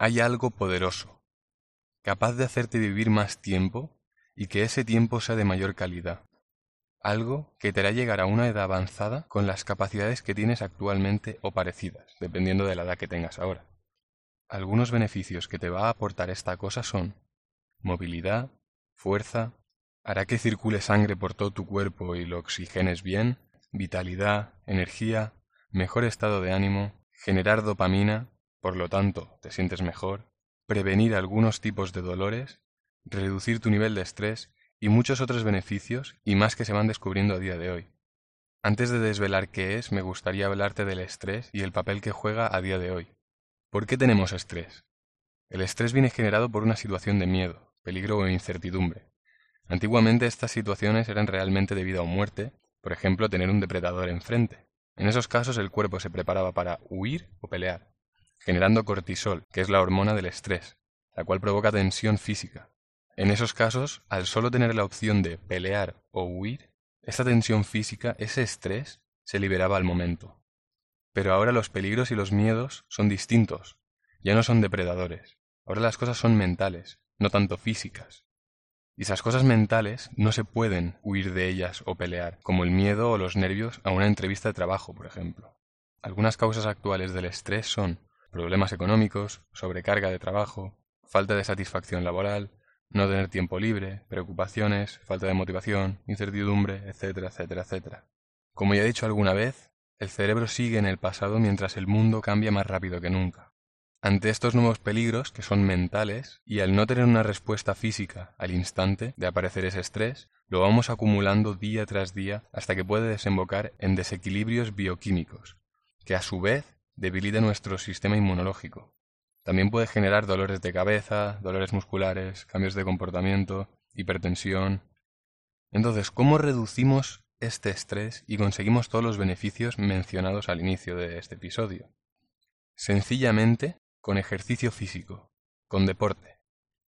hay algo poderoso, capaz de hacerte vivir más tiempo y que ese tiempo sea de mayor calidad. Algo que te hará llegar a una edad avanzada con las capacidades que tienes actualmente o parecidas, dependiendo de la edad que tengas ahora. Algunos beneficios que te va a aportar esta cosa son movilidad, fuerza, hará que circule sangre por todo tu cuerpo y lo oxigenes bien, vitalidad, energía, mejor estado de ánimo, generar dopamina, por lo tanto te sientes mejor, prevenir algunos tipos de dolores, reducir tu nivel de estrés y muchos otros beneficios y más que se van descubriendo a día de hoy. Antes de desvelar qué es, me gustaría hablarte del estrés y el papel que juega a día de hoy. ¿Por qué tenemos estrés? El estrés viene generado por una situación de miedo, peligro o incertidumbre. Antiguamente estas situaciones eran realmente de vida o muerte, por ejemplo tener un depredador enfrente. En esos casos el cuerpo se preparaba para huir o pelear, generando cortisol, que es la hormona del estrés, la cual provoca tensión física. En esos casos, al solo tener la opción de pelear o huir, esa tensión física, ese estrés, se liberaba al momento. Pero ahora los peligros y los miedos son distintos, ya no son depredadores, ahora las cosas son mentales, no tanto físicas. Y esas cosas mentales no se pueden huir de ellas o pelear, como el miedo o los nervios a una entrevista de trabajo, por ejemplo. Algunas causas actuales del estrés son problemas económicos, sobrecarga de trabajo, falta de satisfacción laboral, no tener tiempo libre, preocupaciones, falta de motivación, incertidumbre, etcétera, etcétera, etcétera. Como ya he dicho alguna vez, el cerebro sigue en el pasado mientras el mundo cambia más rápido que nunca. Ante estos nuevos peligros, que son mentales, y al no tener una respuesta física al instante de aparecer ese estrés, lo vamos acumulando día tras día hasta que puede desembocar en desequilibrios bioquímicos, que a su vez debilita nuestro sistema inmunológico. También puede generar dolores de cabeza, dolores musculares, cambios de comportamiento, hipertensión. Entonces, ¿cómo reducimos este estrés y conseguimos todos los beneficios mencionados al inicio de este episodio? Sencillamente con ejercicio físico, con deporte.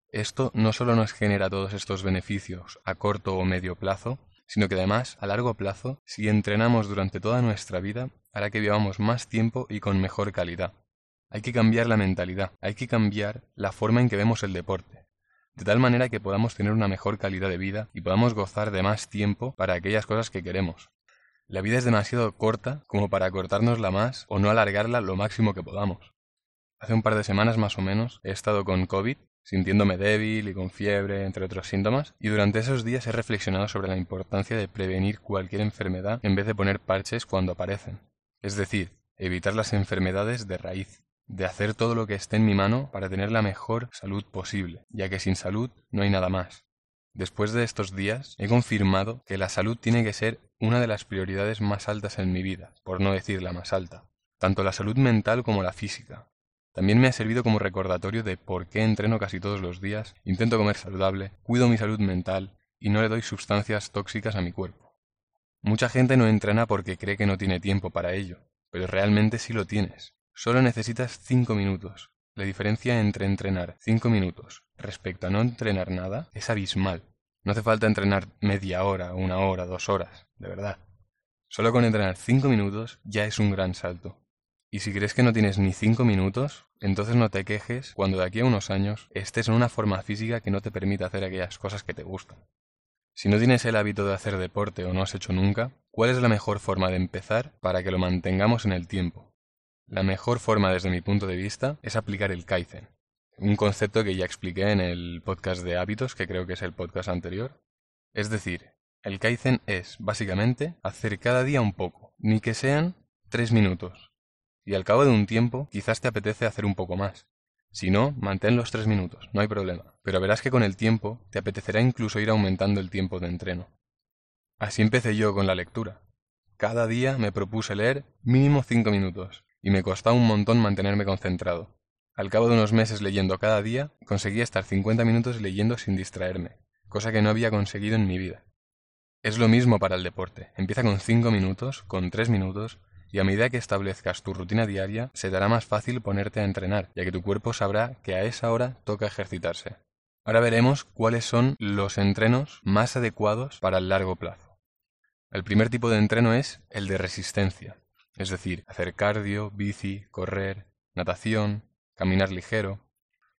Esto no solo nos genera todos estos beneficios a corto o medio plazo, sino que además, a largo plazo, si entrenamos durante toda nuestra vida, hará que vivamos más tiempo y con mejor calidad. Hay que cambiar la mentalidad, hay que cambiar la forma en que vemos el deporte, de tal manera que podamos tener una mejor calidad de vida y podamos gozar de más tiempo para aquellas cosas que queremos. La vida es demasiado corta como para cortárnosla más o no alargarla lo máximo que podamos. Hace un par de semanas más o menos he estado con COVID, sintiéndome débil y con fiebre, entre otros síntomas, y durante esos días he reflexionado sobre la importancia de prevenir cualquier enfermedad en vez de poner parches cuando aparecen. Es decir, evitar las enfermedades de raíz, de hacer todo lo que esté en mi mano para tener la mejor salud posible, ya que sin salud no hay nada más. Después de estos días, he confirmado que la salud tiene que ser una de las prioridades más altas en mi vida, por no decir la más alta, tanto la salud mental como la física, también me ha servido como recordatorio de por qué entreno casi todos los días, intento comer saludable, cuido mi salud mental y no le doy sustancias tóxicas a mi cuerpo. Mucha gente no entrena porque cree que no tiene tiempo para ello, pero realmente sí lo tienes. Solo necesitas cinco minutos. La diferencia entre entrenar cinco minutos respecto a no entrenar nada es abismal. No hace falta entrenar media hora, una hora, dos horas, de verdad. Solo con entrenar cinco minutos ya es un gran salto. Y si crees que no tienes ni cinco minutos, entonces no te quejes cuando de aquí a unos años estés en una forma física que no te permita hacer aquellas cosas que te gustan. Si no tienes el hábito de hacer deporte o no has hecho nunca, ¿cuál es la mejor forma de empezar para que lo mantengamos en el tiempo? La mejor forma desde mi punto de vista es aplicar el Kaizen, un concepto que ya expliqué en el podcast de hábitos, que creo que es el podcast anterior. Es decir, el Kaizen es, básicamente, hacer cada día un poco, ni que sean tres minutos, y al cabo de un tiempo quizás te apetece hacer un poco más. Si no, mantén los tres minutos, no hay problema, pero verás que con el tiempo te apetecerá incluso ir aumentando el tiempo de entreno. Así empecé yo con la lectura. Cada día me propuse leer mínimo cinco minutos, y me costaba un montón mantenerme concentrado. Al cabo de unos meses leyendo cada día, conseguí estar 50 minutos leyendo sin distraerme, cosa que no había conseguido en mi vida. Es lo mismo para el deporte. Empieza con cinco minutos, con tres minutos, y a medida que establezcas tu rutina diaria, se te hará más fácil ponerte a entrenar, ya que tu cuerpo sabrá que a esa hora toca ejercitarse. Ahora veremos cuáles son los entrenos más adecuados para el largo plazo. El primer tipo de entreno es el de resistencia, es decir, hacer cardio, bici, correr, natación, caminar ligero.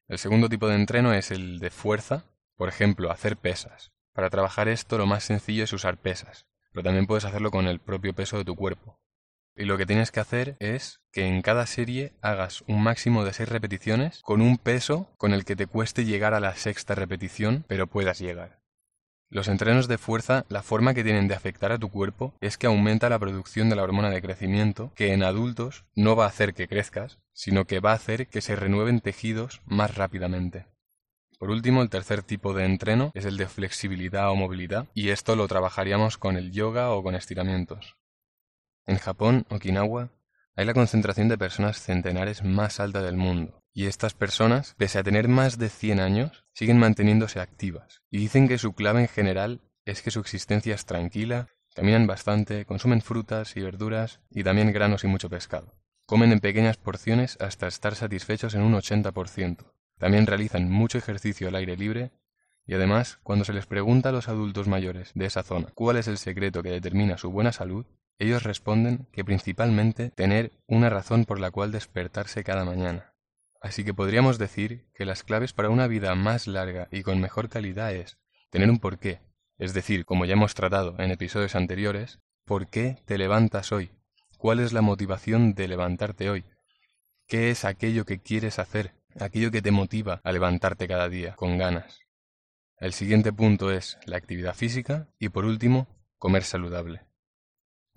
El segundo tipo de entreno es el de fuerza, por ejemplo, hacer pesas. Para trabajar esto lo más sencillo es usar pesas, pero también puedes hacerlo con el propio peso de tu cuerpo. Y lo que tienes que hacer es que en cada serie hagas un máximo de 6 repeticiones con un peso con el que te cueste llegar a la sexta repetición, pero puedas llegar. Los entrenos de fuerza, la forma que tienen de afectar a tu cuerpo es que aumenta la producción de la hormona de crecimiento, que en adultos no va a hacer que crezcas, sino que va a hacer que se renueven tejidos más rápidamente. Por último, el tercer tipo de entreno es el de flexibilidad o movilidad, y esto lo trabajaríamos con el yoga o con estiramientos. En Japón, Okinawa, hay la concentración de personas centenares más alta del mundo, y estas personas, pese a tener más de 100 años, siguen manteniéndose activas, y dicen que su clave en general es que su existencia es tranquila, caminan bastante, consumen frutas y verduras, y también granos y mucho pescado. Comen en pequeñas porciones hasta estar satisfechos en un 80%. También realizan mucho ejercicio al aire libre y además, cuando se les pregunta a los adultos mayores de esa zona cuál es el secreto que determina su buena salud, ellos responden que principalmente tener una razón por la cual despertarse cada mañana. Así que podríamos decir que las claves para una vida más larga y con mejor calidad es tener un porqué, es decir, como ya hemos tratado en episodios anteriores, ¿por qué te levantas hoy? ¿Cuál es la motivación de levantarte hoy? ¿Qué es aquello que quieres hacer? Aquello que te motiva a levantarte cada día, con ganas. El siguiente punto es la actividad física y por último, comer saludable.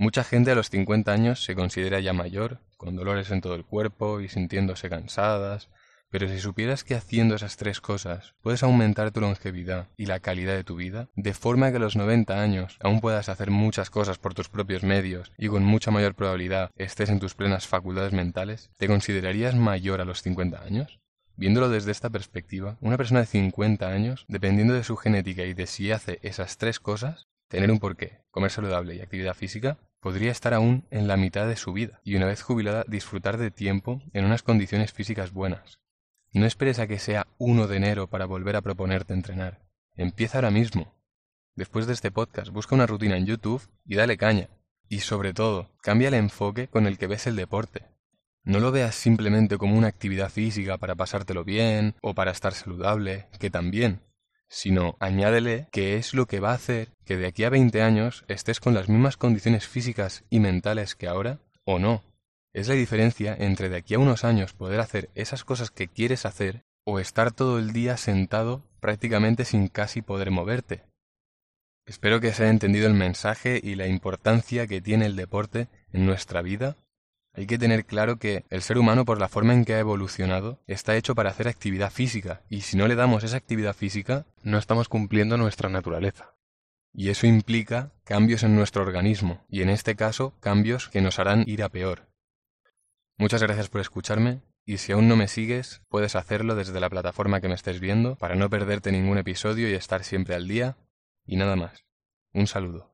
Mucha gente a los 50 años se considera ya mayor, con dolores en todo el cuerpo y sintiéndose cansadas, pero si supieras que haciendo esas tres cosas puedes aumentar tu longevidad y la calidad de tu vida, de forma que a los 90 años aún puedas hacer muchas cosas por tus propios medios y con mucha mayor probabilidad estés en tus plenas facultades mentales, ¿te considerarías mayor a los 50 años? Viéndolo desde esta perspectiva, una persona de 50 años, dependiendo de su genética y de si hace esas tres cosas, tener un porqué, comer saludable y actividad física, podría estar aún en la mitad de su vida y una vez jubilada disfrutar de tiempo en unas condiciones físicas buenas. No esperes a que sea 1 de enero para volver a proponerte entrenar. Empieza ahora mismo. Después de este podcast, busca una rutina en YouTube y dale caña. Y sobre todo, cambia el enfoque con el que ves el deporte. No lo veas simplemente como una actividad física para pasártelo bien o para estar saludable, que también, sino añádele que es lo que va a hacer que de aquí a 20 años estés con las mismas condiciones físicas y mentales que ahora o no. Es la diferencia entre de aquí a unos años poder hacer esas cosas que quieres hacer o estar todo el día sentado prácticamente sin casi poder moverte. Espero que se haya entendido el mensaje y la importancia que tiene el deporte en nuestra vida hay que tener claro que el ser humano, por la forma en que ha evolucionado, está hecho para hacer actividad física, y si no le damos esa actividad física, no estamos cumpliendo nuestra naturaleza. Y eso implica cambios en nuestro organismo, y en este caso, cambios que nos harán ir a peor. Muchas gracias por escucharme, y si aún no me sigues, puedes hacerlo desde la plataforma que me estés viendo, para no perderte ningún episodio y estar siempre al día, y nada más. Un saludo.